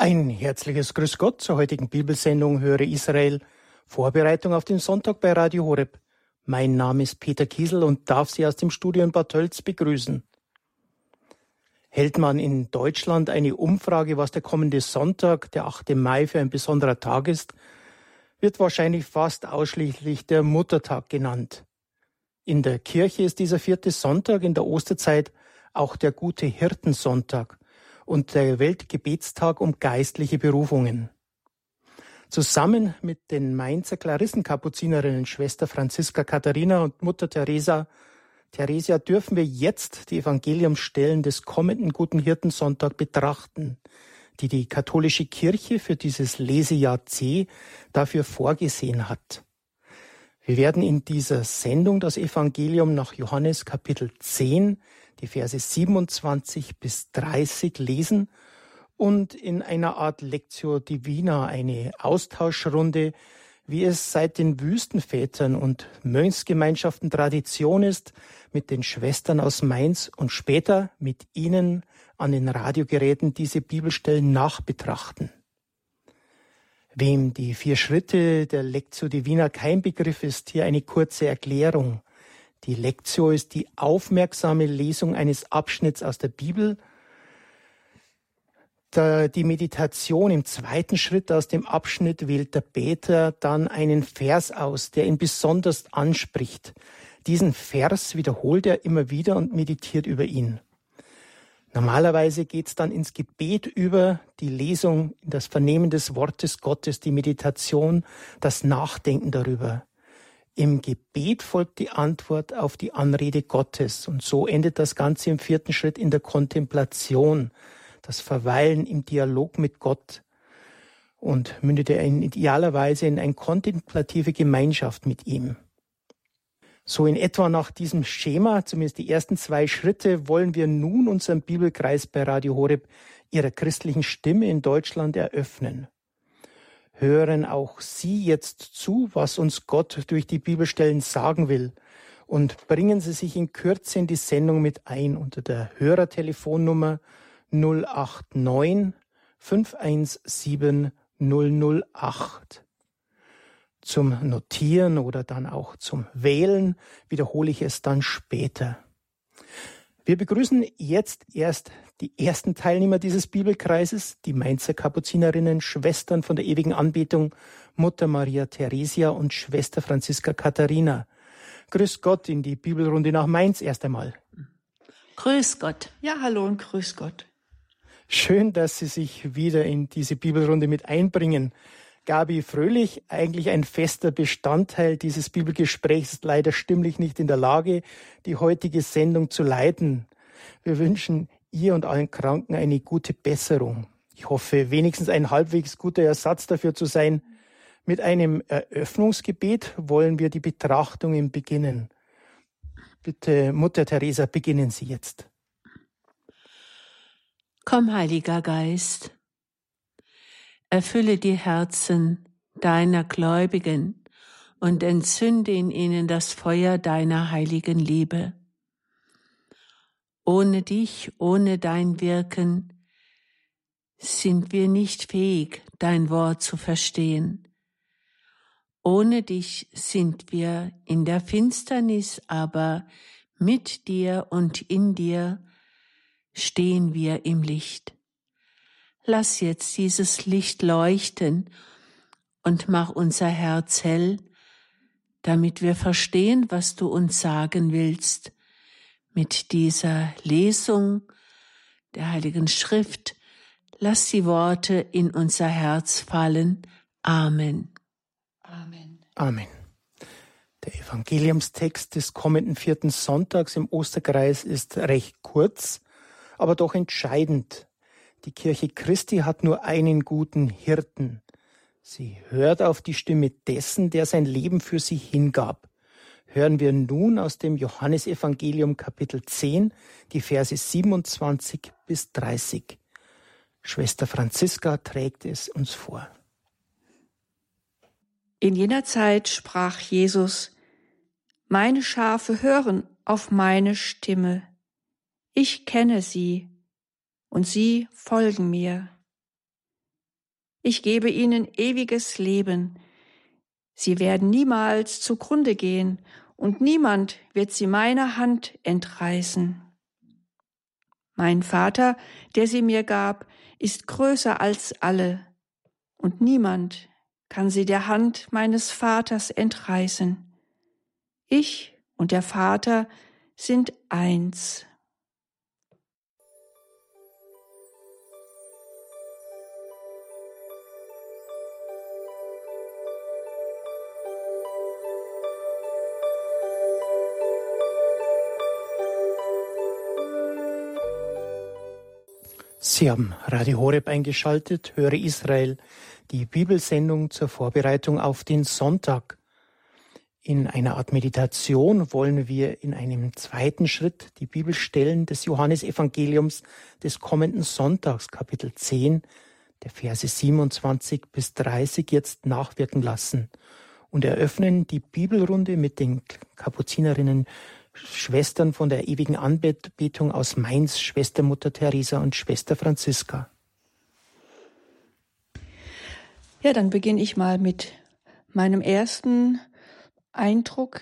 Ein herzliches Grüß Gott zur heutigen Bibelsendung Höre Israel, Vorbereitung auf den Sonntag bei Radio Horeb. Mein Name ist Peter Kiesel und darf Sie aus dem Studio in Bad Tölz begrüßen. Hält man in Deutschland eine Umfrage, was der kommende Sonntag, der 8. Mai, für ein besonderer Tag ist, wird wahrscheinlich fast ausschließlich der Muttertag genannt. In der Kirche ist dieser vierte Sonntag in der Osterzeit auch der gute Hirtensonntag und der Weltgebetstag um geistliche Berufungen. Zusammen mit den Mainzer Klarissenkapuzinerinnen Schwester Franziska Katharina und Mutter Teresa Theresia dürfen wir jetzt die Evangeliumsstellen des kommenden Guten Hirtensonntag betrachten, die die katholische Kirche für dieses Lesejahr C dafür vorgesehen hat. Wir werden in dieser Sendung das Evangelium nach Johannes Kapitel 10 die Verse 27 bis 30 lesen und in einer Art Lectio Divina, eine Austauschrunde, wie es seit den Wüstenvätern und Mönchsgemeinschaften Tradition ist, mit den Schwestern aus Mainz und später mit ihnen an den Radiogeräten diese Bibelstellen nachbetrachten. Wem die vier Schritte der Lectio Divina kein Begriff ist, hier eine kurze Erklärung. Die Lectio ist die aufmerksame Lesung eines Abschnitts aus der Bibel. Die Meditation im zweiten Schritt aus dem Abschnitt wählt der Beter dann einen Vers aus, der ihn besonders anspricht. Diesen Vers wiederholt er immer wieder und meditiert über ihn. Normalerweise geht es dann ins Gebet über, die Lesung, das Vernehmen des Wortes Gottes, die Meditation, das Nachdenken darüber. Im Gebet folgt die Antwort auf die Anrede Gottes. Und so endet das Ganze im vierten Schritt in der Kontemplation, das Verweilen im Dialog mit Gott und mündet er in idealerweise in eine kontemplative Gemeinschaft mit ihm. So in etwa nach diesem Schema, zumindest die ersten zwei Schritte, wollen wir nun unseren Bibelkreis bei Radio Horeb ihrer christlichen Stimme in Deutschland eröffnen hören auch Sie jetzt zu, was uns Gott durch die Bibelstellen sagen will. Und bringen Sie sich in Kürze in die Sendung mit ein unter der Hörertelefonnummer 089 517 008. Zum Notieren oder dann auch zum Wählen wiederhole ich es dann später. Wir begrüßen jetzt erst die ersten Teilnehmer dieses Bibelkreises, die Mainzer Kapuzinerinnen, Schwestern von der ewigen Anbetung, Mutter Maria Theresia und Schwester Franziska Katharina. Grüß Gott in die Bibelrunde nach Mainz erst einmal. Grüß Gott. Ja, hallo und grüß Gott. Schön, dass Sie sich wieder in diese Bibelrunde mit einbringen. Gabi Fröhlich, eigentlich ein fester Bestandteil dieses Bibelgesprächs, ist leider stimmlich nicht in der Lage, die heutige Sendung zu leiten. Wir wünschen ihr und allen Kranken eine gute Besserung. Ich hoffe, wenigstens ein halbwegs guter Ersatz dafür zu sein. Mit einem Eröffnungsgebet wollen wir die Betrachtungen beginnen. Bitte, Mutter Teresa, beginnen Sie jetzt. Komm, Heiliger Geist Erfülle die Herzen deiner Gläubigen und entzünde in ihnen das Feuer deiner heiligen Liebe. Ohne dich, ohne dein Wirken sind wir nicht fähig, dein Wort zu verstehen. Ohne dich sind wir in der Finsternis, aber mit dir und in dir stehen wir im Licht. Lass jetzt dieses Licht leuchten und mach unser Herz hell, damit wir verstehen, was du uns sagen willst. Mit dieser Lesung der Heiligen Schrift, lass die Worte in unser Herz fallen. Amen. Amen. Amen. Der Evangeliumstext des kommenden vierten Sonntags im Osterkreis ist recht kurz, aber doch entscheidend die Kirche Christi hat nur einen guten Hirten. Sie hört auf die Stimme dessen, der sein Leben für sie hingab. Hören wir nun aus dem Johannesevangelium Kapitel 10 die Verse 27 bis 30. Schwester Franziska trägt es uns vor. In jener Zeit sprach Jesus, Meine Schafe hören auf meine Stimme. Ich kenne sie und sie folgen mir. Ich gebe ihnen ewiges Leben. Sie werden niemals zugrunde gehen, und niemand wird sie meiner Hand entreißen. Mein Vater, der sie mir gab, ist größer als alle, und niemand kann sie der Hand meines Vaters entreißen. Ich und der Vater sind eins. Sie haben Radio Horeb eingeschaltet, höre Israel, die Bibelsendung zur Vorbereitung auf den Sonntag. In einer Art Meditation wollen wir in einem zweiten Schritt die Bibelstellen des Johannesevangeliums des kommenden Sonntags, Kapitel 10, der Verse 27 bis 30 jetzt nachwirken lassen und eröffnen die Bibelrunde mit den Kapuzinerinnen Schwestern von der ewigen Anbetung aus Mainz, Schwestermutter Teresa und Schwester Franziska. Ja, dann beginne ich mal mit meinem ersten Eindruck,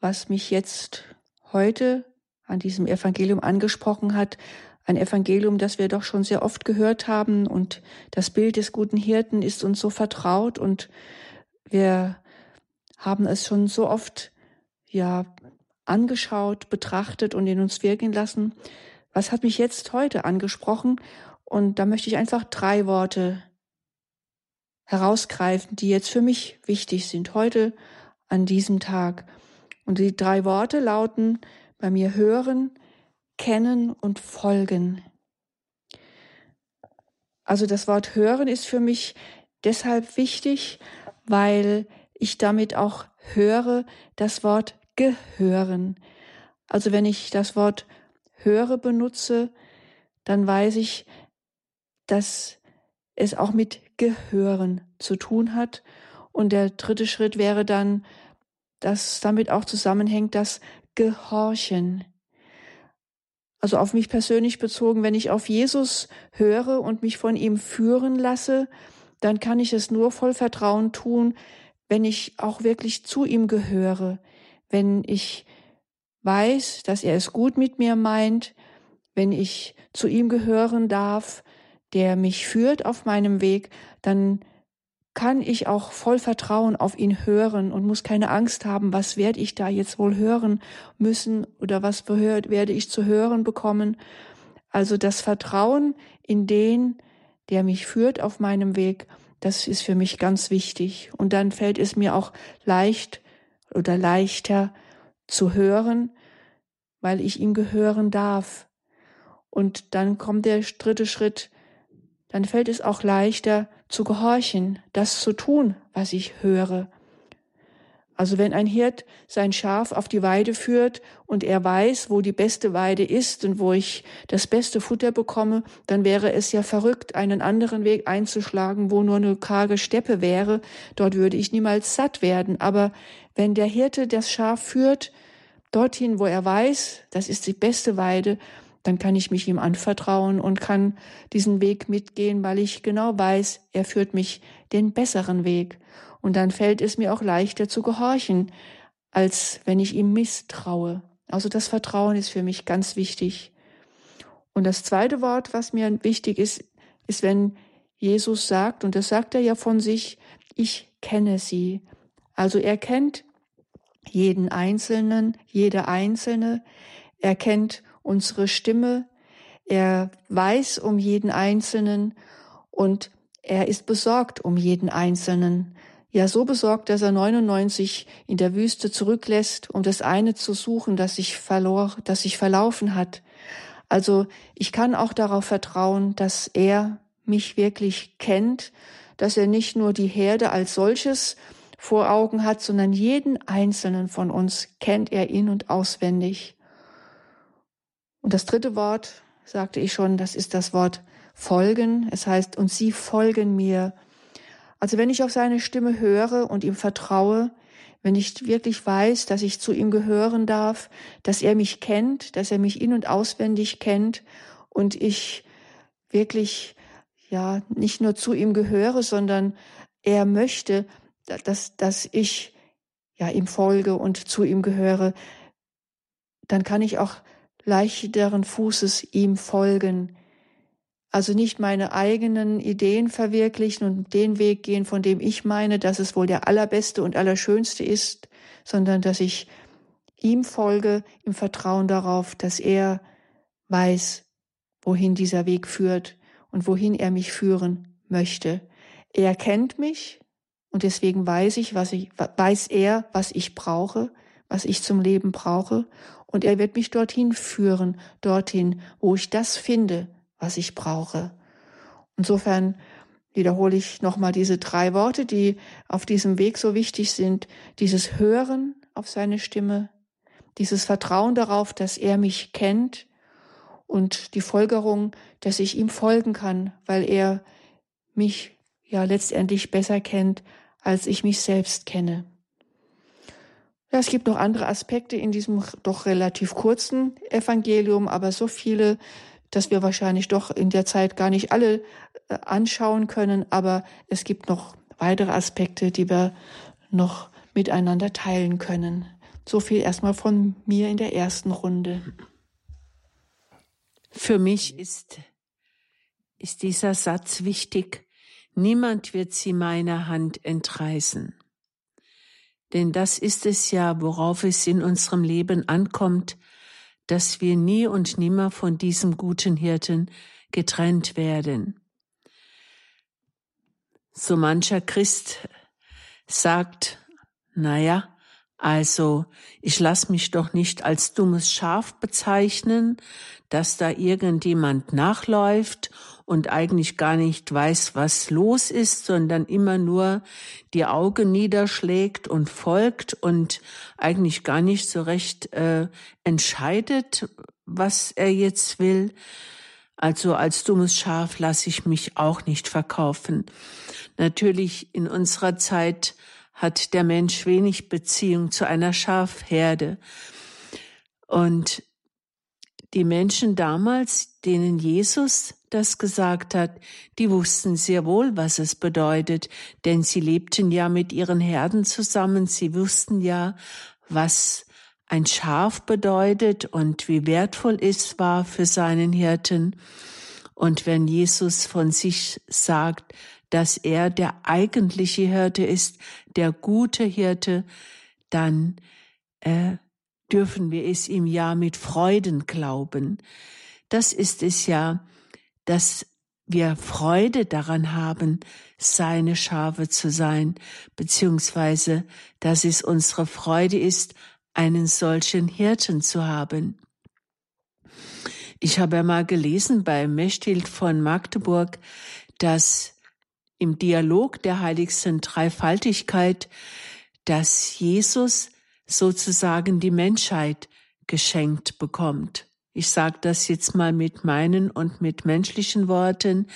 was mich jetzt heute an diesem Evangelium angesprochen hat. Ein Evangelium, das wir doch schon sehr oft gehört haben und das Bild des guten Hirten ist uns so vertraut und wir haben es schon so oft ja angeschaut, betrachtet und in uns wirken lassen. Was hat mich jetzt heute angesprochen? Und da möchte ich einfach drei Worte herausgreifen, die jetzt für mich wichtig sind, heute an diesem Tag. Und die drei Worte lauten bei mir hören, kennen und folgen. Also das Wort hören ist für mich deshalb wichtig, weil ich damit auch höre das Wort gehören. Also wenn ich das Wort höre benutze, dann weiß ich, dass es auch mit Gehören zu tun hat. Und der dritte Schritt wäre dann, dass damit auch zusammenhängt das Gehorchen. Also auf mich persönlich bezogen, wenn ich auf Jesus höre und mich von ihm führen lasse, dann kann ich es nur voll Vertrauen tun, wenn ich auch wirklich zu ihm gehöre, wenn ich weiß, dass er es gut mit mir meint, wenn ich zu ihm gehören darf, der mich führt auf meinem Weg, dann kann ich auch voll Vertrauen auf ihn hören und muss keine Angst haben, was werde ich da jetzt wohl hören müssen oder was werde ich zu hören bekommen. Also das Vertrauen in den, der mich führt auf meinem Weg, das ist für mich ganz wichtig. Und dann fällt es mir auch leicht, oder leichter zu hören, weil ich ihm gehören darf. Und dann kommt der dritte Schritt, dann fällt es auch leichter zu gehorchen, das zu tun, was ich höre. Also wenn ein Hirt sein Schaf auf die Weide führt und er weiß, wo die beste Weide ist und wo ich das beste Futter bekomme, dann wäre es ja verrückt, einen anderen Weg einzuschlagen, wo nur eine karge Steppe wäre. Dort würde ich niemals satt werden. Aber wenn der Hirte das Schaf führt, dorthin, wo er weiß, das ist die beste Weide, dann kann ich mich ihm anvertrauen und kann diesen Weg mitgehen, weil ich genau weiß, er führt mich den besseren Weg. Und dann fällt es mir auch leichter zu gehorchen, als wenn ich ihm misstraue. Also das Vertrauen ist für mich ganz wichtig. Und das zweite Wort, was mir wichtig ist, ist, wenn Jesus sagt, und das sagt er ja von sich, ich kenne sie. Also er kennt jeden Einzelnen, jede Einzelne. Er kennt unsere Stimme. Er weiß um jeden Einzelnen und er ist besorgt um jeden Einzelnen. Ja, so besorgt, dass er 99 in der Wüste zurücklässt, um das eine zu suchen, das sich verlor, das sich verlaufen hat. Also ich kann auch darauf vertrauen, dass er mich wirklich kennt, dass er nicht nur die Herde als solches vor Augen hat, sondern jeden einzelnen von uns kennt er in und auswendig. Und das dritte Wort, sagte ich schon, das ist das Wort folgen. Es heißt, und sie folgen mir. Also wenn ich auf seine Stimme höre und ihm vertraue, wenn ich wirklich weiß, dass ich zu ihm gehören darf, dass er mich kennt, dass er mich in und auswendig kennt und ich wirklich ja nicht nur zu ihm gehöre, sondern er möchte, dass, dass ich ja ihm folge und zu ihm gehöre, dann kann ich auch leichteren Fußes ihm folgen. Also nicht meine eigenen Ideen verwirklichen und den Weg gehen, von dem ich meine, dass es wohl der allerbeste und allerschönste ist, sondern dass ich ihm folge im Vertrauen darauf, dass er weiß, wohin dieser Weg führt und wohin er mich führen möchte. Er kennt mich und deswegen weiß ich, was ich, weiß er, was ich brauche, was ich zum Leben brauche und er wird mich dorthin führen, dorthin, wo ich das finde, was ich brauche. Insofern wiederhole ich nochmal diese drei Worte, die auf diesem Weg so wichtig sind. Dieses Hören auf seine Stimme, dieses Vertrauen darauf, dass er mich kennt und die Folgerung, dass ich ihm folgen kann, weil er mich ja letztendlich besser kennt, als ich mich selbst kenne. Ja, es gibt noch andere Aspekte in diesem doch relativ kurzen Evangelium, aber so viele, dass wir wahrscheinlich doch in der Zeit gar nicht alle äh, anschauen können. Aber es gibt noch weitere Aspekte, die wir noch miteinander teilen können. So viel erstmal von mir in der ersten Runde. Für mich ist, ist dieser Satz wichtig. Niemand wird sie meiner Hand entreißen. Denn das ist es ja, worauf es in unserem Leben ankommt, dass wir nie und nimmer von diesem guten Hirten getrennt werden. So mancher Christ sagt, naja, also, ich lass mich doch nicht als dummes Schaf bezeichnen, dass da irgendjemand nachläuft und eigentlich gar nicht weiß, was los ist, sondern immer nur die Augen niederschlägt und folgt und eigentlich gar nicht so recht äh, entscheidet, was er jetzt will. Also als dummes Schaf lasse ich mich auch nicht verkaufen. Natürlich in unserer Zeit hat der Mensch wenig Beziehung zu einer Schafherde. Und die Menschen damals, denen Jesus das gesagt hat, die wussten sehr wohl, was es bedeutet, denn sie lebten ja mit ihren Herden zusammen, sie wussten ja, was ein Schaf bedeutet und wie wertvoll es war für seinen Hirten. Und wenn Jesus von sich sagt, dass er der eigentliche Hirte ist, der gute Hirte, dann äh, dürfen wir es ihm ja mit Freuden glauben. Das ist es ja, dass wir Freude daran haben, seine Schafe zu sein, beziehungsweise dass es unsere Freude ist, einen solchen Hirten zu haben. Ich habe ja mal gelesen bei Mechthild von Magdeburg, dass im Dialog der heiligsten Dreifaltigkeit, dass Jesus sozusagen die Menschheit geschenkt bekommt. Ich sage das jetzt mal mit meinen und mit menschlichen Worten.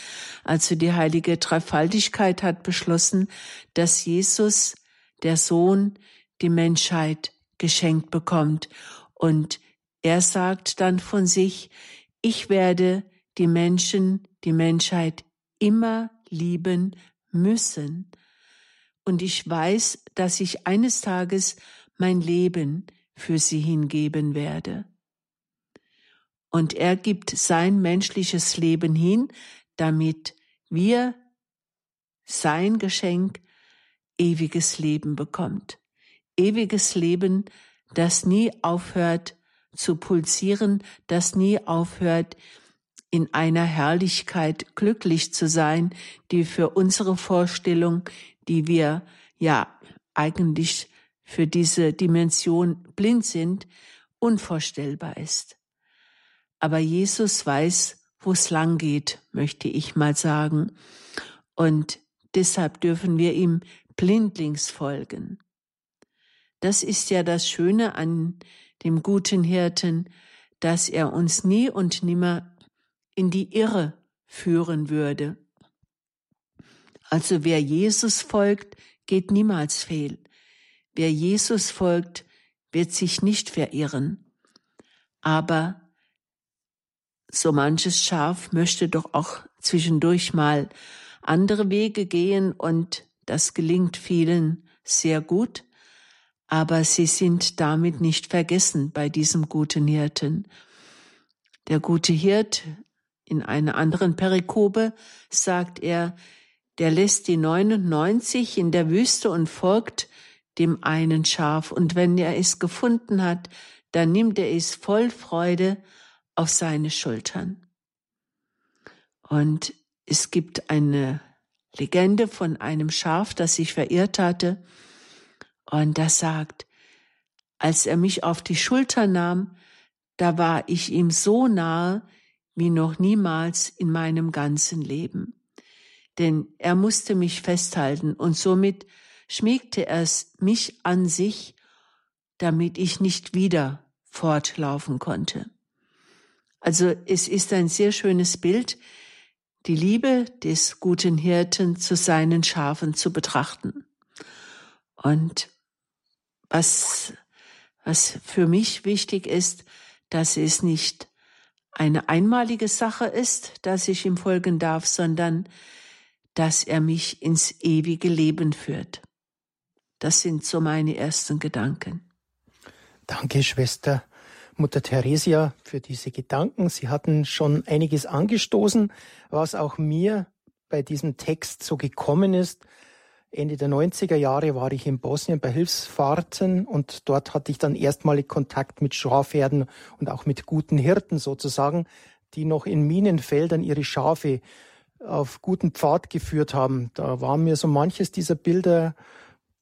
Also die heilige Dreifaltigkeit hat beschlossen, dass Jesus, der Sohn, die Menschheit geschenkt bekommt. Und er sagt dann von sich, ich werde die Menschen, die Menschheit immer lieben müssen. Und ich weiß, dass ich eines Tages mein Leben für sie hingeben werde. Und er gibt sein menschliches Leben hin, damit wir sein Geschenk ewiges Leben bekommt. Ewiges Leben, das nie aufhört zu pulsieren, das nie aufhört, in einer Herrlichkeit glücklich zu sein, die für unsere Vorstellung, die wir ja eigentlich für diese Dimension blind sind, unvorstellbar ist. Aber Jesus weiß, wo es lang geht, möchte ich mal sagen. Und deshalb dürfen wir ihm blindlings folgen. Das ist ja das Schöne an dem guten Hirten, dass er uns nie und nimmer in die Irre führen würde. Also wer Jesus folgt, geht niemals fehl. Wer Jesus folgt, wird sich nicht verirren. Aber so manches Schaf möchte doch auch zwischendurch mal andere Wege gehen und das gelingt vielen sehr gut, aber sie sind damit nicht vergessen bei diesem guten Hirten. Der gute Hirt in einer anderen Perikope sagt er, der lässt die 99 in der Wüste und folgt dem einen Schaf, und wenn er es gefunden hat, dann nimmt er es voll Freude auf seine Schultern. Und es gibt eine Legende von einem Schaf, das sich verirrt hatte, und das sagt, als er mich auf die Schulter nahm, da war ich ihm so nahe wie noch niemals in meinem ganzen Leben. Denn er musste mich festhalten und somit schmiegte es mich an sich, damit ich nicht wieder fortlaufen konnte. Also es ist ein sehr schönes Bild, die Liebe des guten Hirten zu seinen Schafen zu betrachten. Und was, was für mich wichtig ist, dass es nicht eine einmalige Sache ist, dass ich ihm folgen darf, sondern dass er mich ins ewige Leben führt. Das sind so meine ersten Gedanken. Danke, Schwester Mutter Theresia, für diese Gedanken. Sie hatten schon einiges angestoßen, was auch mir bei diesem Text so gekommen ist. Ende der 90er Jahre war ich in Bosnien bei Hilfsfahrten und dort hatte ich dann erstmalig Kontakt mit Schafherden und auch mit guten Hirten sozusagen, die noch in Minenfeldern ihre Schafe auf guten Pfad geführt haben. Da war mir so manches dieser Bilder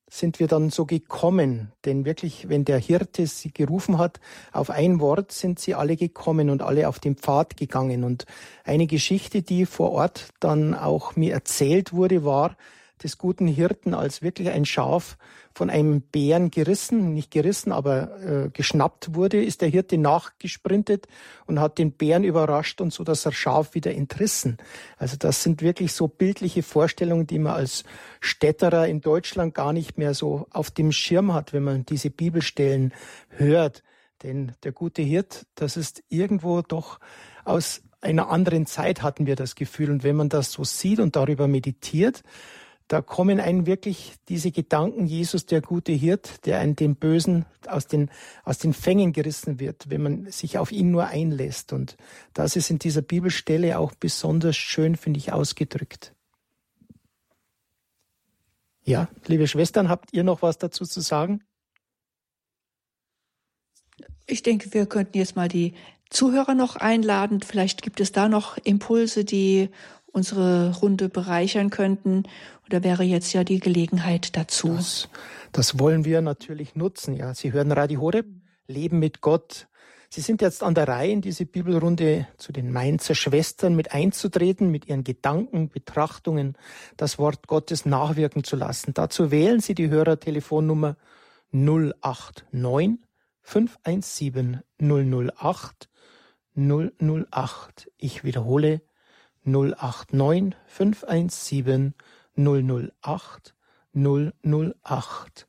sind wir dann so gekommen. Denn wirklich, wenn der Hirte sie gerufen hat, auf ein Wort sind sie alle gekommen und alle auf den Pfad gegangen. Und eine Geschichte, die vor Ort dann auch mir erzählt wurde, war, des guten Hirten als wirklich ein Schaf von einem Bären gerissen, nicht gerissen, aber äh, geschnappt wurde, ist der Hirte nachgesprintet und hat den Bären überrascht und so das Schaf wieder entrissen. Also das sind wirklich so bildliche Vorstellungen, die man als Städterer in Deutschland gar nicht mehr so auf dem Schirm hat, wenn man diese Bibelstellen hört. Denn der gute Hirt, das ist irgendwo doch aus einer anderen Zeit hatten wir das Gefühl. Und wenn man das so sieht und darüber meditiert, da kommen einen wirklich diese Gedanken, Jesus, der gute Hirt, der einen den Bösen aus den, aus den Fängen gerissen wird, wenn man sich auf ihn nur einlässt. Und das ist in dieser Bibelstelle auch besonders schön, finde ich, ausgedrückt. Ja, liebe Schwestern, habt ihr noch was dazu zu sagen? Ich denke, wir könnten jetzt mal die Zuhörer noch einladen. Vielleicht gibt es da noch Impulse, die unsere Runde bereichern könnten. Oder wäre jetzt ja die Gelegenheit dazu. Das, das wollen wir natürlich nutzen. Ja, Sie hören Radio Horeb, Leben mit Gott. Sie sind jetzt an der Reihe, in diese Bibelrunde zu den Mainzer Schwestern mit einzutreten, mit ihren Gedanken, Betrachtungen, das Wort Gottes nachwirken zu lassen. Dazu wählen Sie die Hörertelefonnummer 089 517 008 008. Ich wiederhole 089 517 008 008.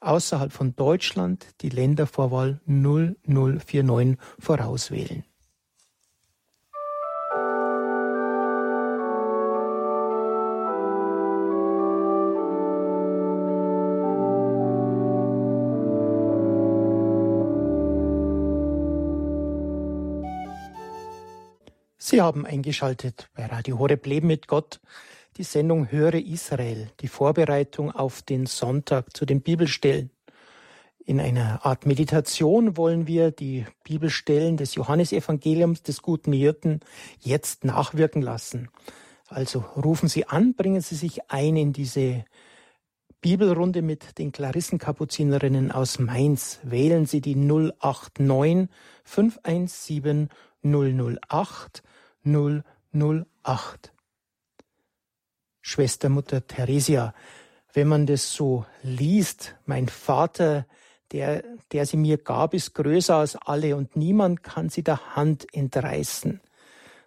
Außerhalb von Deutschland die Ländervorwahl 0049 vorauswählen. Sie haben eingeschaltet bei Radio Horeb Leben mit Gott, die Sendung Höre Israel, die Vorbereitung auf den Sonntag zu den Bibelstellen. In einer Art Meditation wollen wir die Bibelstellen des Johannesevangeliums des guten Hirten jetzt nachwirken lassen. Also rufen Sie an, bringen Sie sich ein in diese Bibelrunde mit den Klarissenkapuzinerinnen aus Mainz. Wählen Sie die 089 517 008 008. Schwestermutter Theresia, wenn man das so liest, mein Vater, der, der sie mir gab, ist größer als alle und niemand kann sie der Hand entreißen.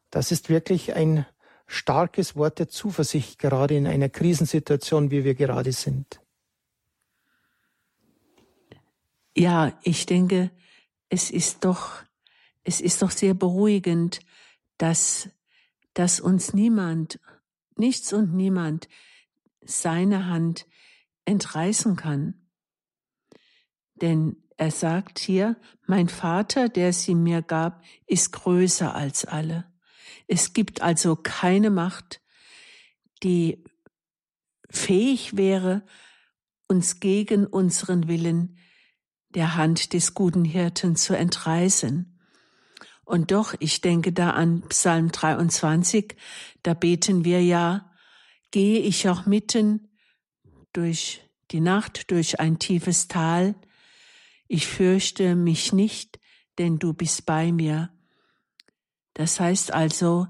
Das ist wirklich ein starkes Wort der Zuversicht, gerade in einer Krisensituation, wie wir gerade sind. Ja, ich denke, es ist doch, es ist doch sehr beruhigend, dass dass uns niemand, nichts und niemand seine Hand entreißen kann. Denn er sagt hier, mein Vater, der sie mir gab, ist größer als alle. Es gibt also keine Macht, die fähig wäre, uns gegen unseren Willen der Hand des guten Hirten zu entreißen. Und doch, ich denke da an Psalm 23, da beten wir ja, gehe ich auch mitten durch die Nacht, durch ein tiefes Tal, ich fürchte mich nicht, denn du bist bei mir. Das heißt also,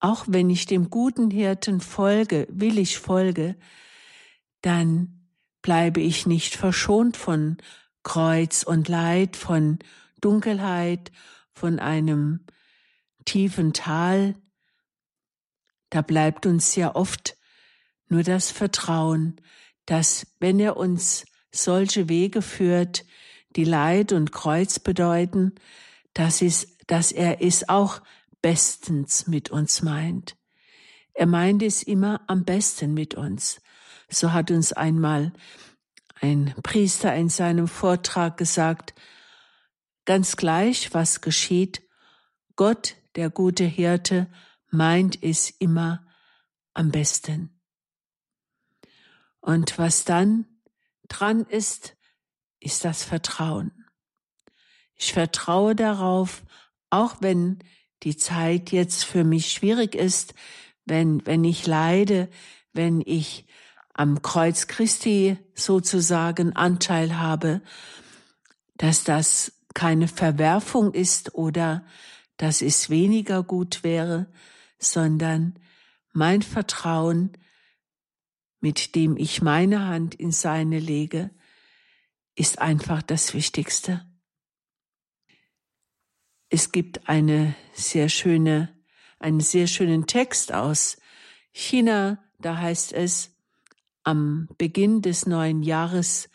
auch wenn ich dem guten Hirten folge, will ich folge, dann bleibe ich nicht verschont von Kreuz und Leid, von Dunkelheit, von einem tiefen Tal. Da bleibt uns ja oft nur das Vertrauen, dass wenn er uns solche Wege führt, die Leid und Kreuz bedeuten, dass, es, dass er es auch bestens mit uns meint. Er meint es immer am besten mit uns. So hat uns einmal ein Priester in seinem Vortrag gesagt, ganz gleich, was geschieht, Gott, der gute Hirte, meint es immer am besten. Und was dann dran ist, ist das Vertrauen. Ich vertraue darauf, auch wenn die Zeit jetzt für mich schwierig ist, wenn, wenn ich leide, wenn ich am Kreuz Christi sozusagen Anteil habe, dass das keine Verwerfung ist oder dass es weniger gut wäre, sondern mein Vertrauen, mit dem ich meine Hand in seine lege, ist einfach das Wichtigste. Es gibt eine sehr schöne, einen sehr schönen Text aus China, da heißt es, am Beginn des neuen Jahres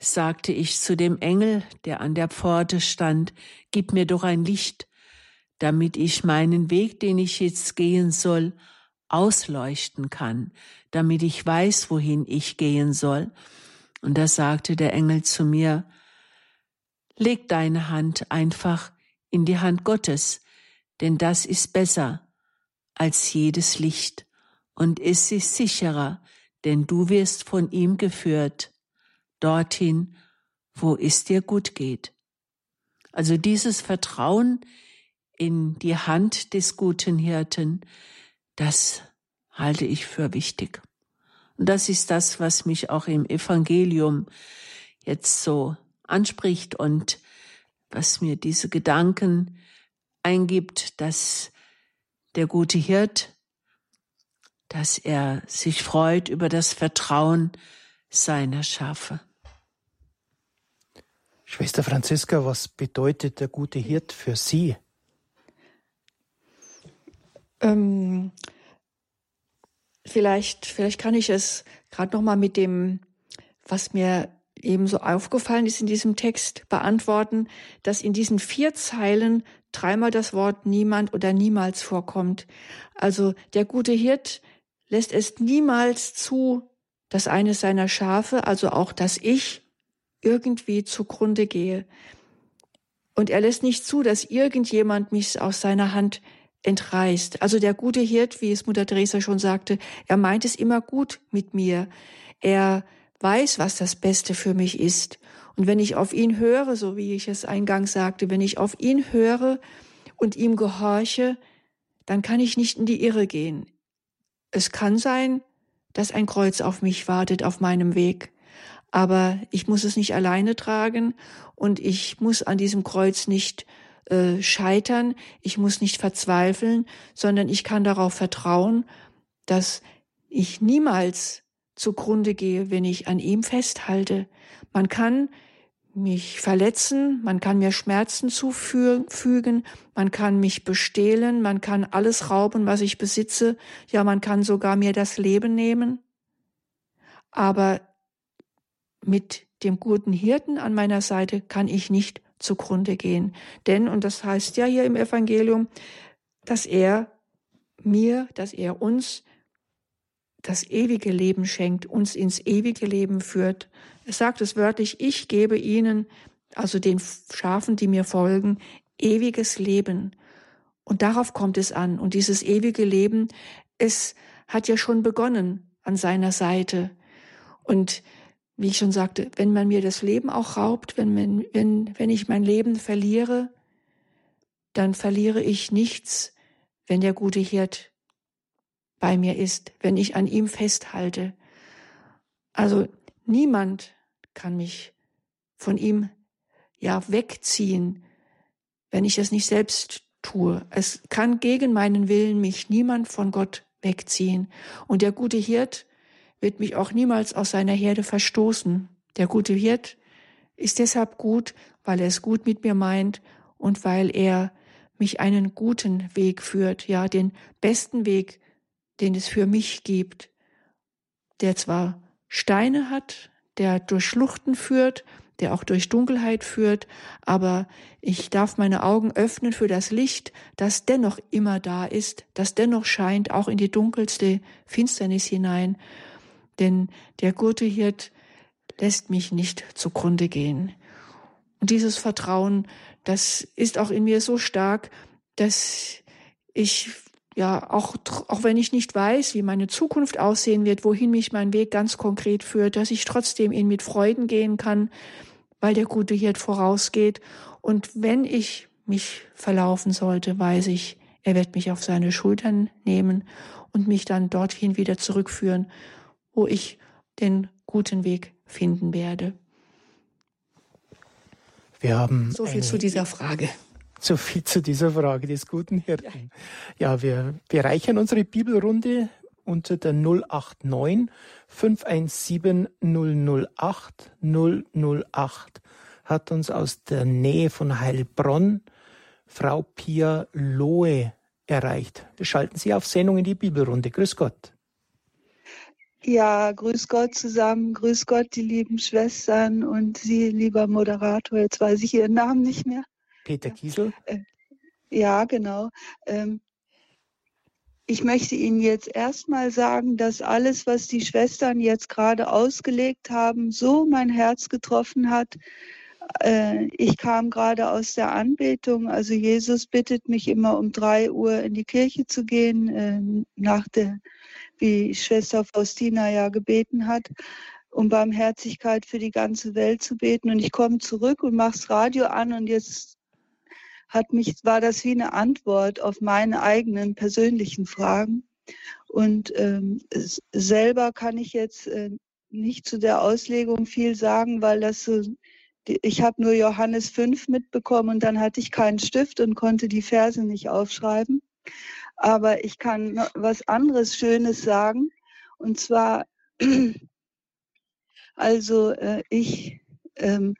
sagte ich zu dem Engel, der an der Pforte stand, gib mir doch ein Licht, damit ich meinen Weg, den ich jetzt gehen soll, ausleuchten kann, damit ich weiß, wohin ich gehen soll. Und da sagte der Engel zu mir, leg deine Hand einfach in die Hand Gottes, denn das ist besser als jedes Licht und es ist sicherer, denn du wirst von ihm geführt, dorthin, wo es dir gut geht. Also dieses Vertrauen in die Hand des guten Hirten, das halte ich für wichtig. Und das ist das, was mich auch im Evangelium jetzt so anspricht und was mir diese Gedanken eingibt, dass der gute Hirt dass er sich freut über das Vertrauen seiner Schafe. Schwester Franziska, was bedeutet der gute Hirt für Sie? Ähm, vielleicht, vielleicht kann ich es gerade noch mal mit dem, was mir eben so aufgefallen ist in diesem Text, beantworten, dass in diesen vier Zeilen dreimal das Wort niemand oder niemals vorkommt. Also der gute Hirt lässt es niemals zu, dass eines seiner Schafe, also auch das Ich, irgendwie zugrunde gehe. Und er lässt nicht zu, dass irgendjemand mich aus seiner Hand entreißt. Also der gute Hirt, wie es Mutter Teresa schon sagte, er meint es immer gut mit mir. Er weiß, was das Beste für mich ist. Und wenn ich auf ihn höre, so wie ich es eingangs sagte, wenn ich auf ihn höre und ihm gehorche, dann kann ich nicht in die Irre gehen. Es kann sein, dass ein Kreuz auf mich wartet auf meinem Weg, aber ich muss es nicht alleine tragen und ich muss an diesem Kreuz nicht äh, scheitern, ich muss nicht verzweifeln, sondern ich kann darauf vertrauen, dass ich niemals zugrunde gehe, wenn ich an ihm festhalte. Man kann mich verletzen, man kann mir Schmerzen zufügen, man kann mich bestehlen, man kann alles rauben, was ich besitze, ja, man kann sogar mir das Leben nehmen. Aber mit dem guten Hirten an meiner Seite kann ich nicht zugrunde gehen. Denn, und das heißt ja hier im Evangelium, dass er mir, dass er uns das ewige Leben schenkt, uns ins ewige Leben führt. Es sagt es wörtlich, ich gebe ihnen, also den Schafen, die mir folgen, ewiges Leben. Und darauf kommt es an. Und dieses ewige Leben, es hat ja schon begonnen an seiner Seite. Und wie ich schon sagte, wenn man mir das Leben auch raubt, wenn, man, wenn, wenn ich mein Leben verliere, dann verliere ich nichts, wenn der gute Hirt bei mir ist, wenn ich an ihm festhalte. Also niemand kann mich von ihm ja wegziehen, wenn ich es nicht selbst tue. Es kann gegen meinen Willen mich niemand von Gott wegziehen. Und der gute Hirt wird mich auch niemals aus seiner Herde verstoßen. Der gute Hirt ist deshalb gut, weil er es gut mit mir meint und weil er mich einen guten Weg führt, ja, den besten Weg, den es für mich gibt, der zwar Steine hat, der durch Schluchten führt, der auch durch Dunkelheit führt, aber ich darf meine Augen öffnen für das Licht, das dennoch immer da ist, das dennoch scheint, auch in die dunkelste Finsternis hinein. Denn der gute Hirt lässt mich nicht zugrunde gehen. Und dieses Vertrauen, das ist auch in mir so stark, dass ich ja, auch, auch wenn ich nicht weiß, wie meine Zukunft aussehen wird, wohin mich mein Weg ganz konkret führt, dass ich trotzdem ihn mit Freuden gehen kann, weil der gute Hirt vorausgeht. Und wenn ich mich verlaufen sollte, weiß ich, er wird mich auf seine Schultern nehmen und mich dann dorthin wieder zurückführen, wo ich den guten Weg finden werde. Wir haben so viel zu dieser Frage. So viel zu dieser Frage des guten Hirten. Ja, ja wir, wir reichern unsere Bibelrunde unter der 089 517 008 008 hat uns aus der Nähe von Heilbronn Frau Pia Lohe erreicht. Wir schalten Sie auf Sendung in die Bibelrunde. Grüß Gott. Ja, grüß Gott zusammen, grüß Gott, die lieben Schwestern und Sie, lieber Moderator, jetzt weiß ich Ihren Namen nicht mehr. Peter Kiesel. Äh, ja, genau. Ähm, ich möchte Ihnen jetzt erstmal sagen, dass alles, was die Schwestern jetzt gerade ausgelegt haben, so mein Herz getroffen hat. Äh, ich kam gerade aus der Anbetung. Also Jesus bittet mich immer um drei Uhr in die Kirche zu gehen, äh, nach der wie Schwester Faustina ja gebeten hat, um Barmherzigkeit für die ganze Welt zu beten. Und ich komme zurück und mache das Radio an und jetzt hat mich, war das wie eine Antwort auf meine eigenen persönlichen Fragen. Und ähm, selber kann ich jetzt äh, nicht zu der Auslegung viel sagen, weil das so, ich habe nur Johannes 5 mitbekommen und dann hatte ich keinen Stift und konnte die Verse nicht aufschreiben. Aber ich kann was anderes Schönes sagen. Und zwar, also äh, ich, ähm,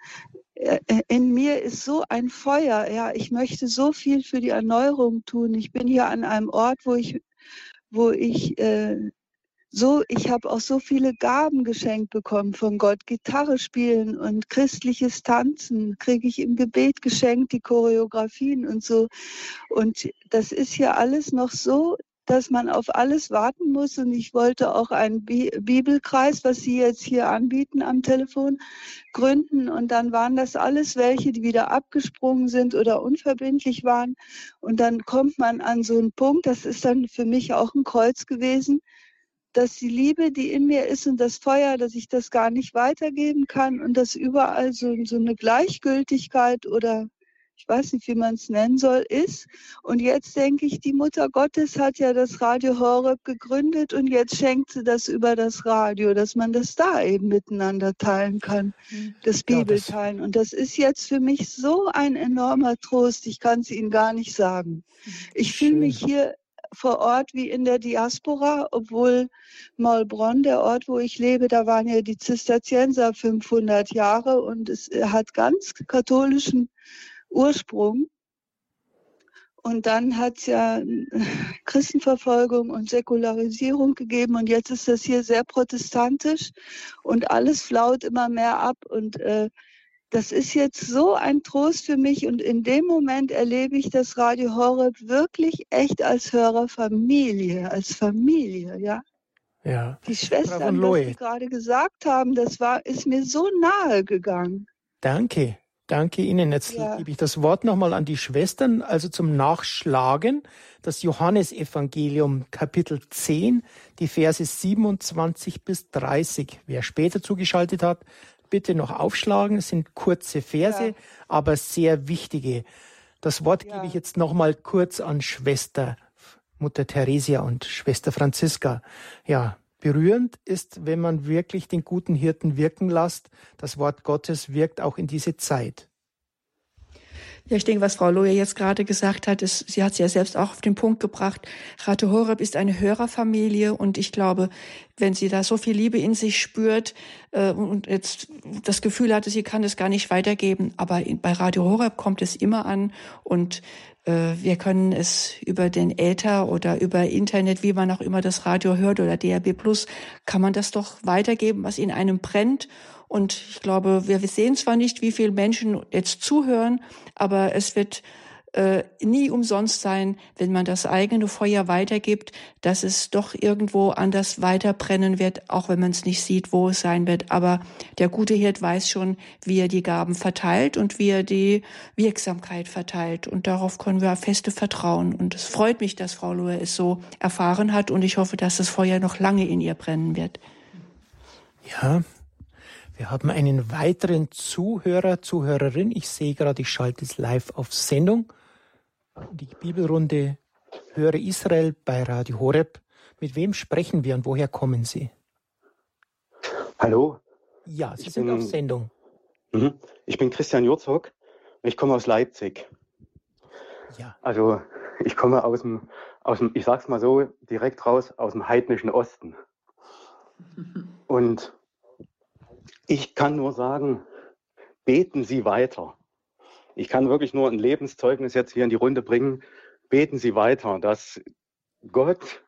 äh, in mir ist so ein Feuer. Ja, ich möchte so viel für die Erneuerung tun. Ich bin hier an einem Ort, wo ich, wo ich äh, so, ich habe auch so viele Gaben geschenkt bekommen von Gott. Gitarre spielen und christliches Tanzen kriege ich im Gebet geschenkt, die Choreografien und so. Und das ist ja alles noch so, dass man auf alles warten muss. Und ich wollte auch einen Bi Bibelkreis, was Sie jetzt hier anbieten am Telefon, gründen. Und dann waren das alles welche, die wieder abgesprungen sind oder unverbindlich waren. Und dann kommt man an so einen Punkt, das ist dann für mich auch ein Kreuz gewesen dass die Liebe, die in mir ist und das Feuer, dass ich das gar nicht weitergeben kann und dass überall so, so eine Gleichgültigkeit oder ich weiß nicht, wie man es nennen soll, ist. Und jetzt denke ich, die Mutter Gottes hat ja das Radio Horeb gegründet und jetzt schenkt sie das über das Radio, dass man das da eben miteinander teilen kann, hm. das Bibelteilen. Und das ist jetzt für mich so ein enormer Trost, ich kann es Ihnen gar nicht sagen. Hm. Ich fühle mich hier vor Ort wie in der Diaspora, obwohl Maulbronn, der Ort, wo ich lebe, da waren ja die Zisterzienser 500 Jahre und es hat ganz katholischen Ursprung. Und dann hat es ja Christenverfolgung und Säkularisierung gegeben und jetzt ist das hier sehr protestantisch und alles flaut immer mehr ab und äh, das ist jetzt so ein Trost für mich und in dem Moment erlebe ich das Radio Horeb wirklich echt als Hörerfamilie, als Familie, ja. Ja. Die Schwestern, was Sie gerade gesagt haben, das war, ist mir so nahe gegangen. Danke. Danke Ihnen. Jetzt ja. gebe ich das Wort nochmal an die Schwestern, also zum Nachschlagen. Das Johannesevangelium Kapitel 10, die Verse 27 bis 30. Wer später zugeschaltet hat, bitte noch aufschlagen. Es sind kurze Verse, ja. aber sehr wichtige. Das Wort ja. gebe ich jetzt nochmal kurz an Schwester Mutter Theresia und Schwester Franziska. Ja, berührend ist, wenn man wirklich den guten Hirten wirken lässt. Das Wort Gottes wirkt auch in diese Zeit. Ja, ich denke, was Frau Lohe jetzt gerade gesagt hat, ist, sie hat es ja selbst auch auf den Punkt gebracht. Rate Horeb ist eine Hörerfamilie und ich glaube, wenn sie da so viel Liebe in sich spürt äh, und jetzt das Gefühl hatte, sie kann es gar nicht weitergeben, aber bei Radio Horeb kommt es immer an und äh, wir können es über den Äther oder über Internet, wie man auch immer das Radio hört oder DRB Plus, kann man das doch weitergeben, was in einem brennt und ich glaube, wir sehen zwar nicht, wie viele Menschen jetzt zuhören, aber es wird äh, nie umsonst sein, wenn man das eigene Feuer weitergibt, dass es doch irgendwo anders weiterbrennen wird, auch wenn man es nicht sieht, wo es sein wird. Aber der gute Hirt weiß schon, wie er die Gaben verteilt und wie er die Wirksamkeit verteilt. Und darauf können wir feste vertrauen. Und es freut mich, dass Frau Lohe es so erfahren hat. Und ich hoffe, dass das Feuer noch lange in ihr brennen wird. Ja, wir haben einen weiteren Zuhörer, Zuhörerin. Ich sehe gerade, ich schalte es live auf Sendung. Die Bibelrunde Höre Israel bei Radio Horeb. Mit wem sprechen wir und woher kommen Sie? Hallo. Ja, Sie ich sind bin, auf Sendung. Mhm. Ich bin Christian Jurzog. Ich komme aus Leipzig. Ja. Also ich komme aus dem, aus dem, ich sag's mal so, direkt raus aus dem heidnischen Osten. Und ich kann nur sagen, beten Sie weiter. Ich kann wirklich nur ein Lebenszeugnis jetzt hier in die Runde bringen. Beten Sie weiter, dass Gott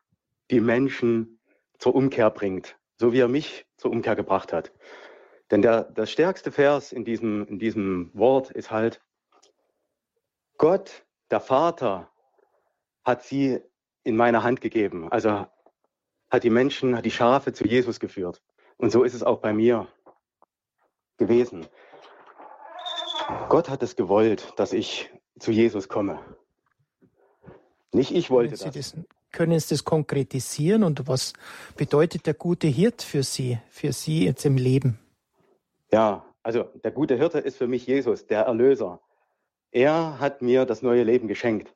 die Menschen zur Umkehr bringt, so wie er mich zur Umkehr gebracht hat. Denn der, der stärkste Vers in diesem, in diesem Wort ist halt, Gott, der Vater, hat sie in meine Hand gegeben. Also hat die Menschen, hat die Schafe zu Jesus geführt. Und so ist es auch bei mir gewesen. Gott hat es gewollt, dass ich zu Jesus komme. Nicht ich wollte das. das. Können Sie das konkretisieren und was bedeutet der gute Hirt für Sie, für Sie jetzt im Leben? Ja, also der gute Hirte ist für mich Jesus, der Erlöser. Er hat mir das neue Leben geschenkt.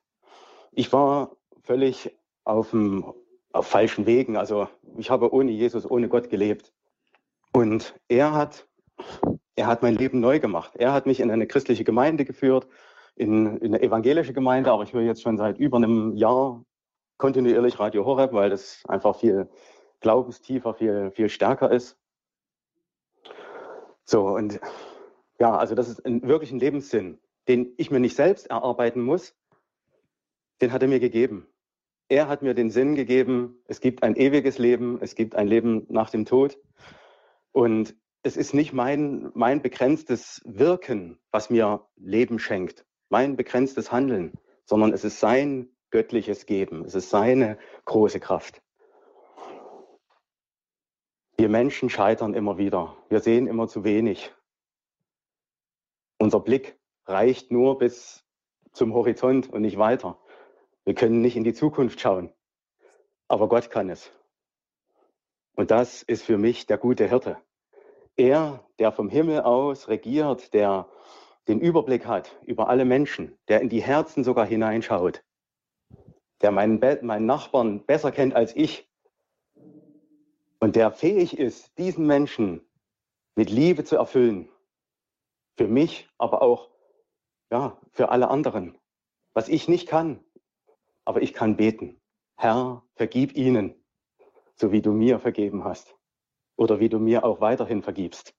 Ich war völlig auf, dem, auf falschen Wegen. Also ich habe ohne Jesus, ohne Gott gelebt. Und er hat er hat mein Leben neu gemacht. Er hat mich in eine christliche Gemeinde geführt, in, in eine evangelische Gemeinde, aber ich höre jetzt schon seit über einem Jahr kontinuierlich Radio Horeb, weil das einfach viel glaubenstiefer, viel, viel stärker ist. So, und ja, also das ist ein, wirklich ein Lebenssinn, den ich mir nicht selbst erarbeiten muss, den hat er mir gegeben. Er hat mir den Sinn gegeben, es gibt ein ewiges Leben, es gibt ein Leben nach dem Tod. Und es ist nicht mein, mein begrenztes Wirken, was mir Leben schenkt, mein begrenztes Handeln, sondern es ist sein göttliches Geben, es ist seine große Kraft. Wir Menschen scheitern immer wieder. Wir sehen immer zu wenig. Unser Blick reicht nur bis zum Horizont und nicht weiter. Wir können nicht in die Zukunft schauen. Aber Gott kann es. Und das ist für mich der gute Hirte. Er, der vom Himmel aus regiert, der den Überblick hat über alle Menschen, der in die Herzen sogar hineinschaut, der meinen, Be meinen Nachbarn besser kennt als ich und der fähig ist, diesen Menschen mit Liebe zu erfüllen. Für mich, aber auch ja, für alle anderen. Was ich nicht kann, aber ich kann beten. Herr, vergib ihnen, so wie du mir vergeben hast oder wie du mir auch weiterhin vergibst.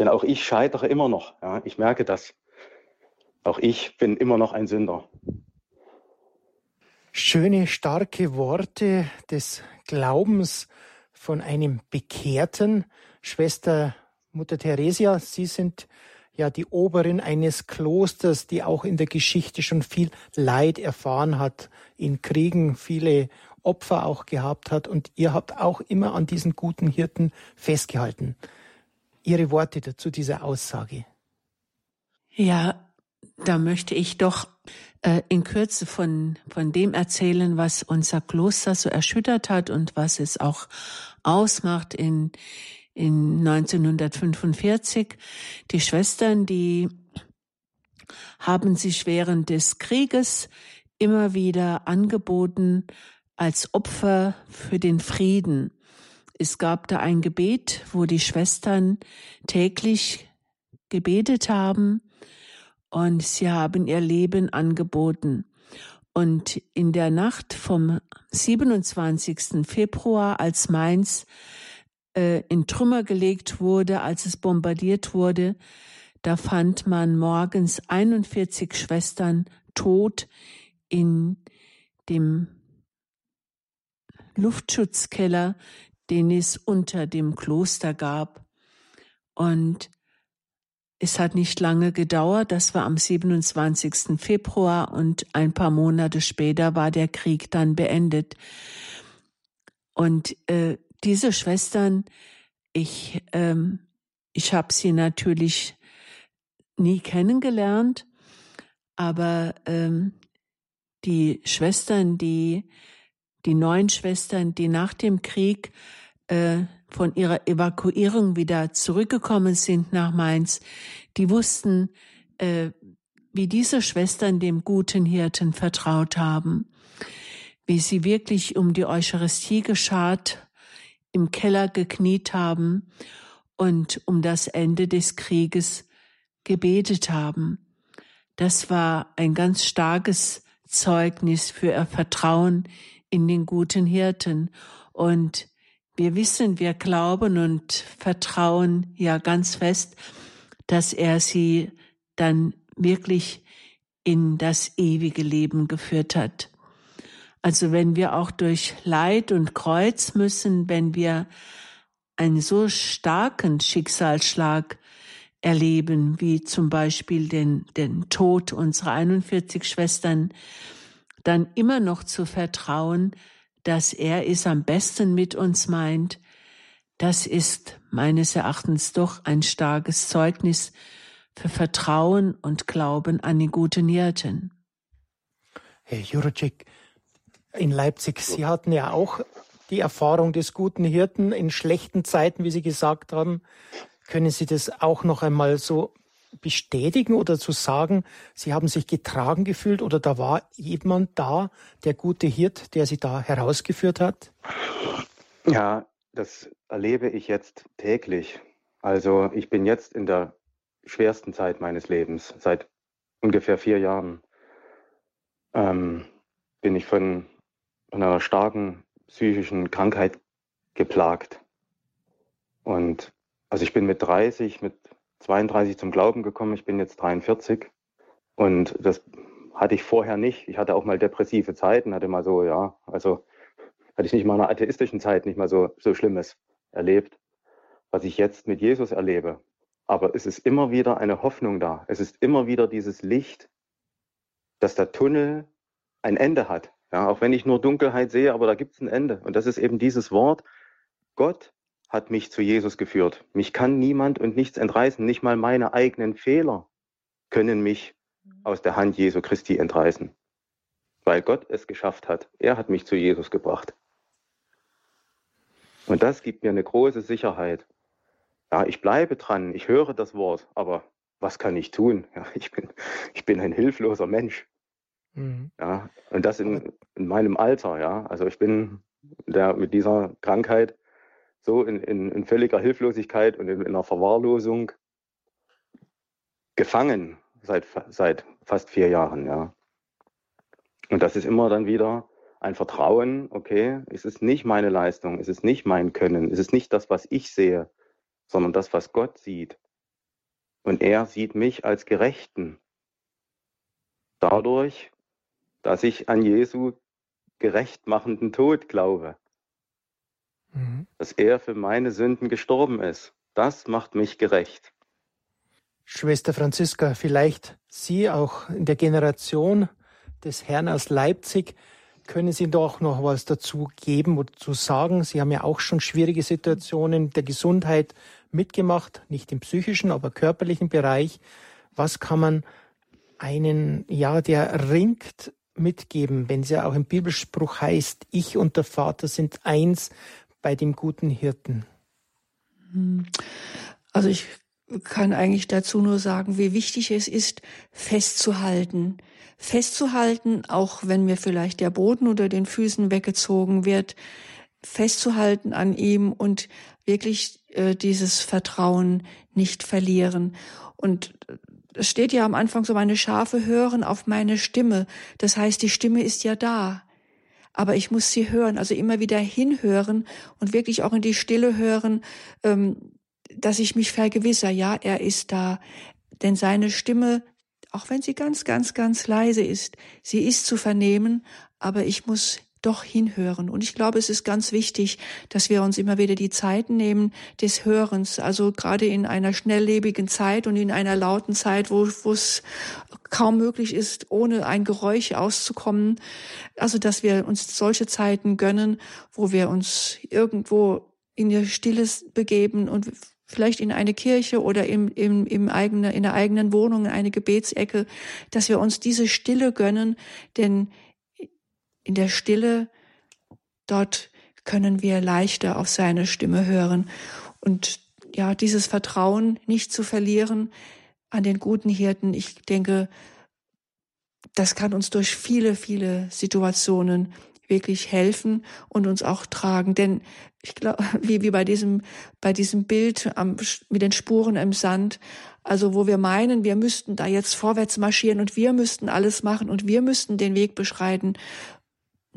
Denn auch ich scheitere immer noch. Ja, ich merke das. Auch ich bin immer noch ein Sünder. Schöne, starke Worte des Glaubens von einem Bekehrten. Schwester Mutter Theresia, Sie sind ja die Oberin eines Klosters, die auch in der Geschichte schon viel Leid erfahren hat, in Kriegen viele Opfer auch gehabt hat und ihr habt auch immer an diesen guten Hirten festgehalten. Ihre Worte dazu dieser Aussage. Ja, da möchte ich doch äh, in Kürze von, von dem erzählen, was unser Kloster so erschüttert hat und was es auch ausmacht in, in 1945. Die Schwestern, die haben sich während des Krieges immer wieder angeboten als Opfer für den Frieden. Es gab da ein Gebet, wo die Schwestern täglich gebetet haben und sie haben ihr Leben angeboten. Und in der Nacht vom 27. Februar, als Mainz äh, in Trümmer gelegt wurde, als es bombardiert wurde, da fand man morgens 41 Schwestern tot in dem Luftschutzkeller, den es unter dem Kloster gab. Und es hat nicht lange gedauert, das war am 27. Februar und ein paar Monate später war der Krieg dann beendet. Und äh, diese Schwestern, ich, ähm, ich habe sie natürlich nie kennengelernt, aber ähm, die Schwestern, die, die neun Schwestern, die nach dem Krieg äh, von ihrer Evakuierung wieder zurückgekommen sind nach Mainz, die wussten, äh, wie diese Schwestern dem guten Hirten vertraut haben, wie sie wirklich um die Eucharistie geschart, im Keller gekniet haben und um das Ende des Krieges gebetet haben. Das war ein ganz starkes Zeugnis für ihr Vertrauen in den guten Hirten und wir wissen, wir glauben und vertrauen ja ganz fest, dass er sie dann wirklich in das ewige Leben geführt hat. Also wenn wir auch durch Leid und Kreuz müssen, wenn wir einen so starken Schicksalsschlag erleben, wie zum Beispiel den, den Tod unserer 41 Schwestern, dann immer noch zu vertrauen, dass er es am besten mit uns meint, das ist meines Erachtens doch ein starkes Zeugnis für Vertrauen und Glauben an den guten Hirten. Herr Juracek, in Leipzig, Sie hatten ja auch die Erfahrung des guten Hirten in schlechten Zeiten, wie Sie gesagt haben. Können Sie das auch noch einmal so bestätigen oder zu sagen, Sie haben sich getragen gefühlt oder da war jemand da, der gute Hirt, der Sie da herausgeführt hat? Ja, das erlebe ich jetzt täglich. Also ich bin jetzt in der schwersten Zeit meines Lebens, seit ungefähr vier Jahren. Ähm, bin ich von, von einer starken psychischen Krankheit geplagt. Und also ich bin mit 30, mit 32 zum Glauben gekommen, ich bin jetzt 43 und das hatte ich vorher nicht. Ich hatte auch mal depressive Zeiten, hatte mal so, ja, also hatte ich nicht mal in einer atheistischen Zeit nicht mal so, so Schlimmes erlebt, was ich jetzt mit Jesus erlebe. Aber es ist immer wieder eine Hoffnung da. Es ist immer wieder dieses Licht, dass der Tunnel ein Ende hat. Ja, auch wenn ich nur Dunkelheit sehe, aber da gibt es ein Ende. Und das ist eben dieses Wort, Gott hat mich zu Jesus geführt. Mich kann niemand und nichts entreißen. Nicht mal meine eigenen Fehler können mich aus der Hand Jesu Christi entreißen. Weil Gott es geschafft hat. Er hat mich zu Jesus gebracht. Und das gibt mir eine große Sicherheit. Ja, ich bleibe dran, ich höre das Wort, aber was kann ich tun? Ja, ich, bin, ich bin ein hilfloser Mensch. Mhm. Ja, und das in, in meinem Alter, ja. Also ich bin der, mit dieser Krankheit so in, in, in völliger Hilflosigkeit und in, in einer Verwahrlosung gefangen seit, seit fast vier Jahren, ja. Und das ist immer dann wieder ein Vertrauen, okay, es ist nicht meine Leistung, es ist nicht mein Können, es ist nicht das, was ich sehe, sondern das, was Gott sieht. Und er sieht mich als Gerechten. Dadurch, dass ich an Jesu gerechtmachenden Tod glaube. Mhm. Dass er für meine Sünden gestorben ist. Das macht mich gerecht. Schwester Franziska, vielleicht Sie auch in der Generation des Herrn aus Leipzig, können Sie doch noch was dazu geben oder zu sagen? Sie haben ja auch schon schwierige Situationen der Gesundheit mitgemacht, nicht im psychischen, aber körperlichen Bereich. Was kann man einen, ja, der ringt, mitgeben, wenn es ja auch im Bibelspruch heißt, ich und der Vater sind eins bei dem guten Hirten? Hm. Also ich kann eigentlich dazu nur sagen, wie wichtig es ist, festzuhalten. Festzuhalten, auch wenn mir vielleicht der Boden unter den Füßen weggezogen wird, festzuhalten an ihm und wirklich äh, dieses Vertrauen nicht verlieren. Und es steht ja am Anfang so, meine Schafe hören auf meine Stimme. Das heißt, die Stimme ist ja da. Aber ich muss sie hören, also immer wieder hinhören und wirklich auch in die Stille hören, ähm, dass ich mich vergewissere, ja, er ist da. Denn seine Stimme, auch wenn sie ganz, ganz, ganz leise ist, sie ist zu vernehmen, aber ich muss doch hinhören. Und ich glaube, es ist ganz wichtig, dass wir uns immer wieder die Zeit nehmen des Hörens. Also gerade in einer schnelllebigen Zeit und in einer lauten Zeit, wo, es kaum möglich ist, ohne ein Geräusch auszukommen. Also, dass wir uns solche Zeiten gönnen, wo wir uns irgendwo in ihr Stilles begeben und vielleicht in eine Kirche oder im, im, im eigene, in der eigenen Wohnung, in eine Gebetsecke, dass wir uns diese Stille gönnen, denn in der Stille, dort können wir leichter auf seine Stimme hören und ja, dieses Vertrauen nicht zu verlieren an den guten Hirten. Ich denke, das kann uns durch viele, viele Situationen wirklich helfen und uns auch tragen. Denn ich glaube, wie, wie bei diesem, bei diesem Bild am, mit den Spuren im Sand, also wo wir meinen, wir müssten da jetzt vorwärts marschieren und wir müssten alles machen und wir müssten den Weg beschreiten.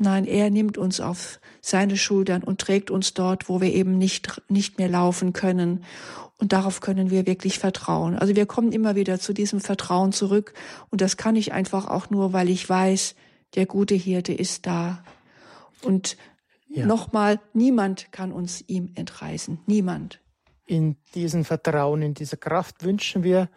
Nein, er nimmt uns auf seine Schultern und trägt uns dort, wo wir eben nicht, nicht mehr laufen können. Und darauf können wir wirklich vertrauen. Also wir kommen immer wieder zu diesem Vertrauen zurück. Und das kann ich einfach auch nur, weil ich weiß, der gute Hirte ist da. Und ja. nochmal, niemand kann uns ihm entreißen. Niemand. In diesem Vertrauen, in dieser Kraft wünschen wir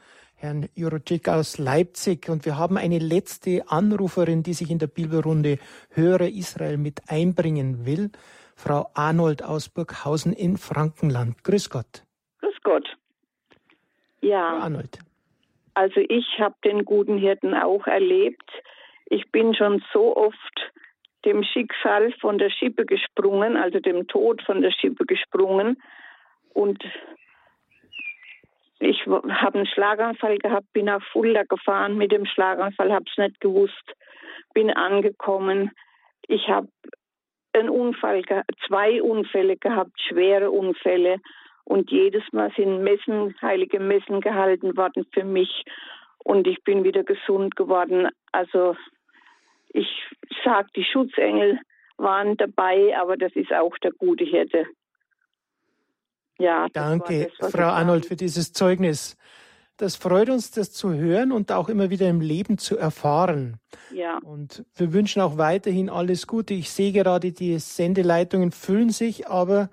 Herrn Jurocic aus Leipzig. Und wir haben eine letzte Anruferin, die sich in der Bibelrunde Höre Israel mit einbringen will. Frau Arnold aus Burghausen in Frankenland. Grüß Gott. Grüß Gott. Ja. Frau Arnold. Also ich habe den guten Hirten auch erlebt. Ich bin schon so oft dem Schicksal von der Schippe gesprungen, also dem Tod von der Schippe gesprungen. Und ich habe einen Schlaganfall gehabt, bin nach Fulda gefahren mit dem Schlaganfall, habe es nicht gewusst, bin angekommen. Ich habe einen Unfall, zwei Unfälle gehabt, schwere Unfälle. Und jedes Mal sind Messen, heilige Messen gehalten worden für mich. Und ich bin wieder gesund geworden. Also ich sage, die Schutzengel waren dabei, aber das ist auch der gute Hirte. Ja, Danke, das, Frau Arnold, für dieses Zeugnis. Das freut uns, das zu hören und auch immer wieder im Leben zu erfahren. Ja. Und wir wünschen auch weiterhin alles Gute. Ich sehe gerade, die Sendeleitungen füllen sich, aber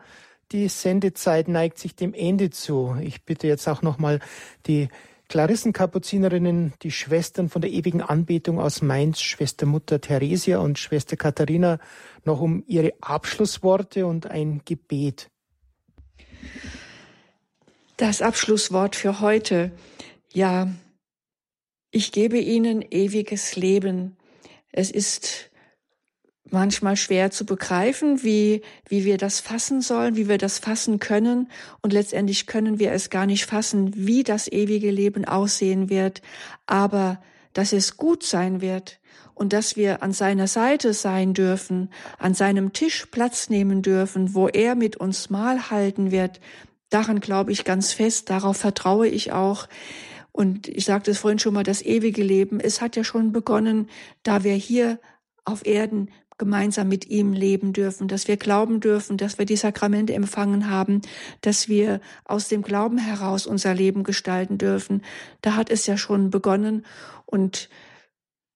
die Sendezeit neigt sich dem Ende zu. Ich bitte jetzt auch nochmal die Klarissenkapuzinerinnen, die Schwestern von der ewigen Anbetung aus Mainz, Schwester Mutter Theresia und Schwester Katharina, noch um ihre Abschlussworte und ein Gebet. Das Abschlusswort für heute. Ja, ich gebe Ihnen ewiges Leben. Es ist manchmal schwer zu begreifen, wie, wie wir das fassen sollen, wie wir das fassen können. Und letztendlich können wir es gar nicht fassen, wie das ewige Leben aussehen wird. Aber dass es gut sein wird und dass wir an seiner Seite sein dürfen, an seinem Tisch Platz nehmen dürfen, wo er mit uns Mahl halten wird, daran glaube ich ganz fest, darauf vertraue ich auch. Und ich sagte es vorhin schon mal, das ewige Leben, es hat ja schon begonnen, da wir hier auf Erden gemeinsam mit ihm leben dürfen, dass wir glauben dürfen, dass wir die Sakramente empfangen haben, dass wir aus dem Glauben heraus unser Leben gestalten dürfen. Da hat es ja schon begonnen und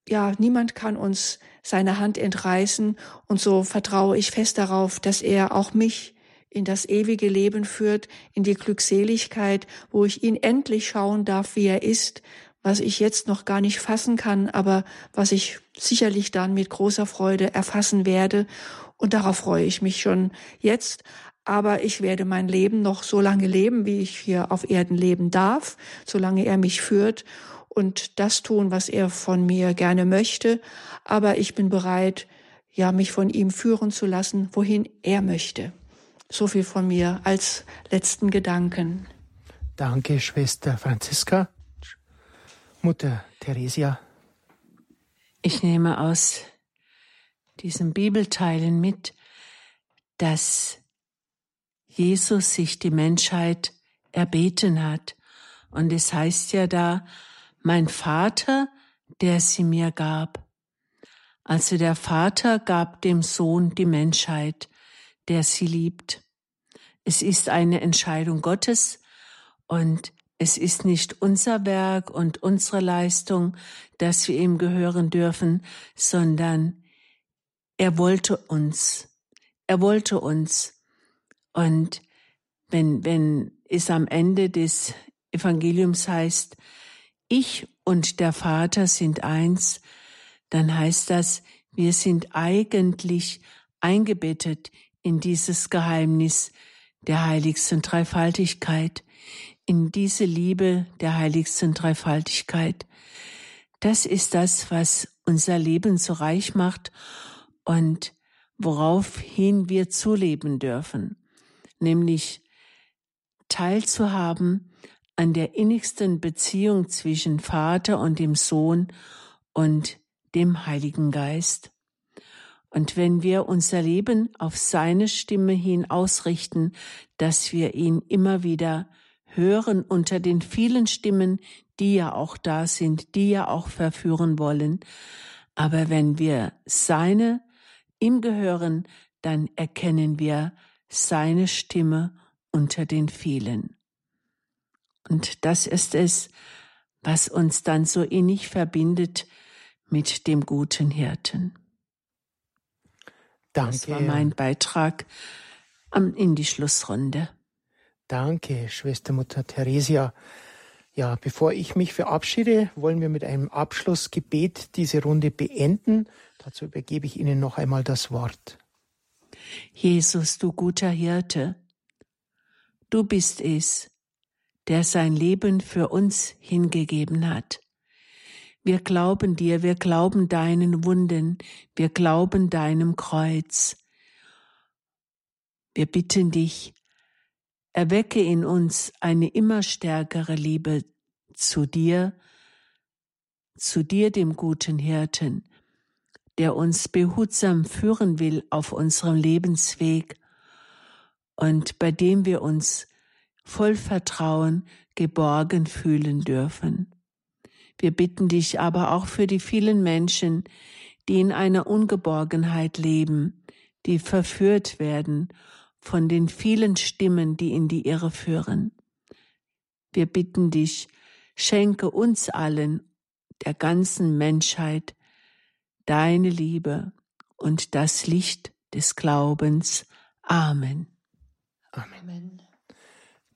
ja, niemand kann uns seine Hand entreißen und so vertraue ich fest darauf, dass er auch mich in das ewige Leben führt, in die Glückseligkeit, wo ich ihn endlich schauen darf, wie er ist, was ich jetzt noch gar nicht fassen kann, aber was ich sicherlich dann mit großer Freude erfassen werde. Und darauf freue ich mich schon jetzt. Aber ich werde mein Leben noch so lange leben, wie ich hier auf Erden leben darf, solange er mich führt und das tun, was er von mir gerne möchte. Aber ich bin bereit, ja, mich von ihm führen zu lassen, wohin er möchte. So viel von mir als letzten Gedanken. Danke, Schwester Franziska. Mutter Theresia. Ich nehme aus diesen Bibelteilen mit, dass Jesus sich die Menschheit erbeten hat. Und es heißt ja da, mein Vater, der sie mir gab. Also der Vater gab dem Sohn die Menschheit, der sie liebt. Es ist eine Entscheidung Gottes und es ist nicht unser Werk und unsere Leistung, dass wir ihm gehören dürfen, sondern er wollte uns. Er wollte uns. Und wenn, wenn es am Ende des Evangeliums heißt, ich und der Vater sind eins, dann heißt das, wir sind eigentlich eingebettet in dieses Geheimnis der heiligsten Dreifaltigkeit, in diese Liebe der heiligsten Dreifaltigkeit. Das ist das, was unser Leben so reich macht und woraufhin wir zuleben dürfen, nämlich teilzuhaben an der innigsten Beziehung zwischen Vater und dem Sohn und dem Heiligen Geist. Und wenn wir unser Leben auf seine Stimme hin ausrichten, dass wir ihn immer wieder hören unter den vielen Stimmen, die ja auch da sind, die ja auch verführen wollen. Aber wenn wir seine ihm gehören, dann erkennen wir seine Stimme unter den vielen. Und das ist es, was uns dann so innig verbindet mit dem guten Hirten. Danke. Das war mein Beitrag in die Schlussrunde. Danke, Schwestermutter Theresia. Ja, bevor ich mich verabschiede, wollen wir mit einem Abschlussgebet diese Runde beenden. Dazu übergebe ich Ihnen noch einmal das Wort. Jesus, du guter Hirte, du bist es, der sein Leben für uns hingegeben hat. Wir glauben dir, wir glauben deinen Wunden, wir glauben deinem Kreuz. Wir bitten dich, erwecke in uns eine immer stärkere Liebe zu dir, zu dir, dem guten Hirten, der uns behutsam führen will auf unserem Lebensweg und bei dem wir uns voll Vertrauen geborgen fühlen dürfen. Wir bitten dich aber auch für die vielen Menschen, die in einer Ungeborgenheit leben, die verführt werden von den vielen Stimmen, die in die Irre führen. Wir bitten dich, schenke uns allen, der ganzen Menschheit, deine Liebe und das Licht des Glaubens. Amen. Amen.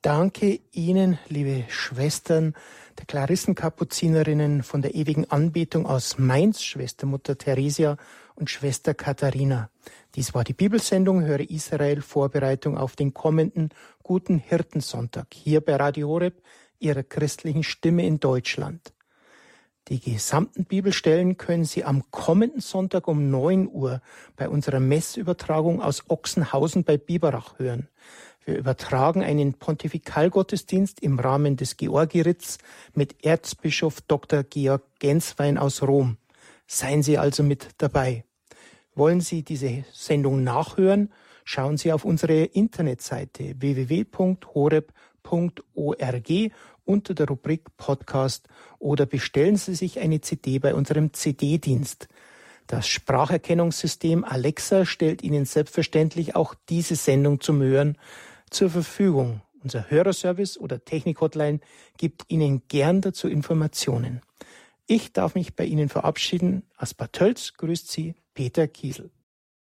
Danke Ihnen, liebe Schwestern der Klarissenkapuzinerinnen von der ewigen Anbetung aus Mainz, Schwestermutter Theresia und Schwester Katharina. Dies war die Bibelsendung Höre Israel, Vorbereitung auf den kommenden guten Hirtensonntag, hier bei Radio Horeb, Ihrer christlichen Stimme in Deutschland. Die gesamten Bibelstellen können Sie am kommenden Sonntag um 9 Uhr bei unserer Messübertragung aus Ochsenhausen bei Biberach hören. Wir übertragen einen Pontifikalgottesdienst im Rahmen des Georgiritz mit Erzbischof Dr. Georg Genswein aus Rom. Seien Sie also mit dabei. Wollen Sie diese Sendung nachhören? Schauen Sie auf unsere Internetseite www.horeb.org unter der Rubrik Podcast oder bestellen Sie sich eine CD bei unserem CD-Dienst. Das Spracherkennungssystem Alexa stellt Ihnen selbstverständlich auch diese Sendung zum Hören zur Verfügung. Unser Hörerservice oder Technik-Hotline gibt Ihnen gern dazu Informationen. Ich darf mich bei Ihnen verabschieden. Aus Bad Tölz grüßt Sie Peter Kiesel.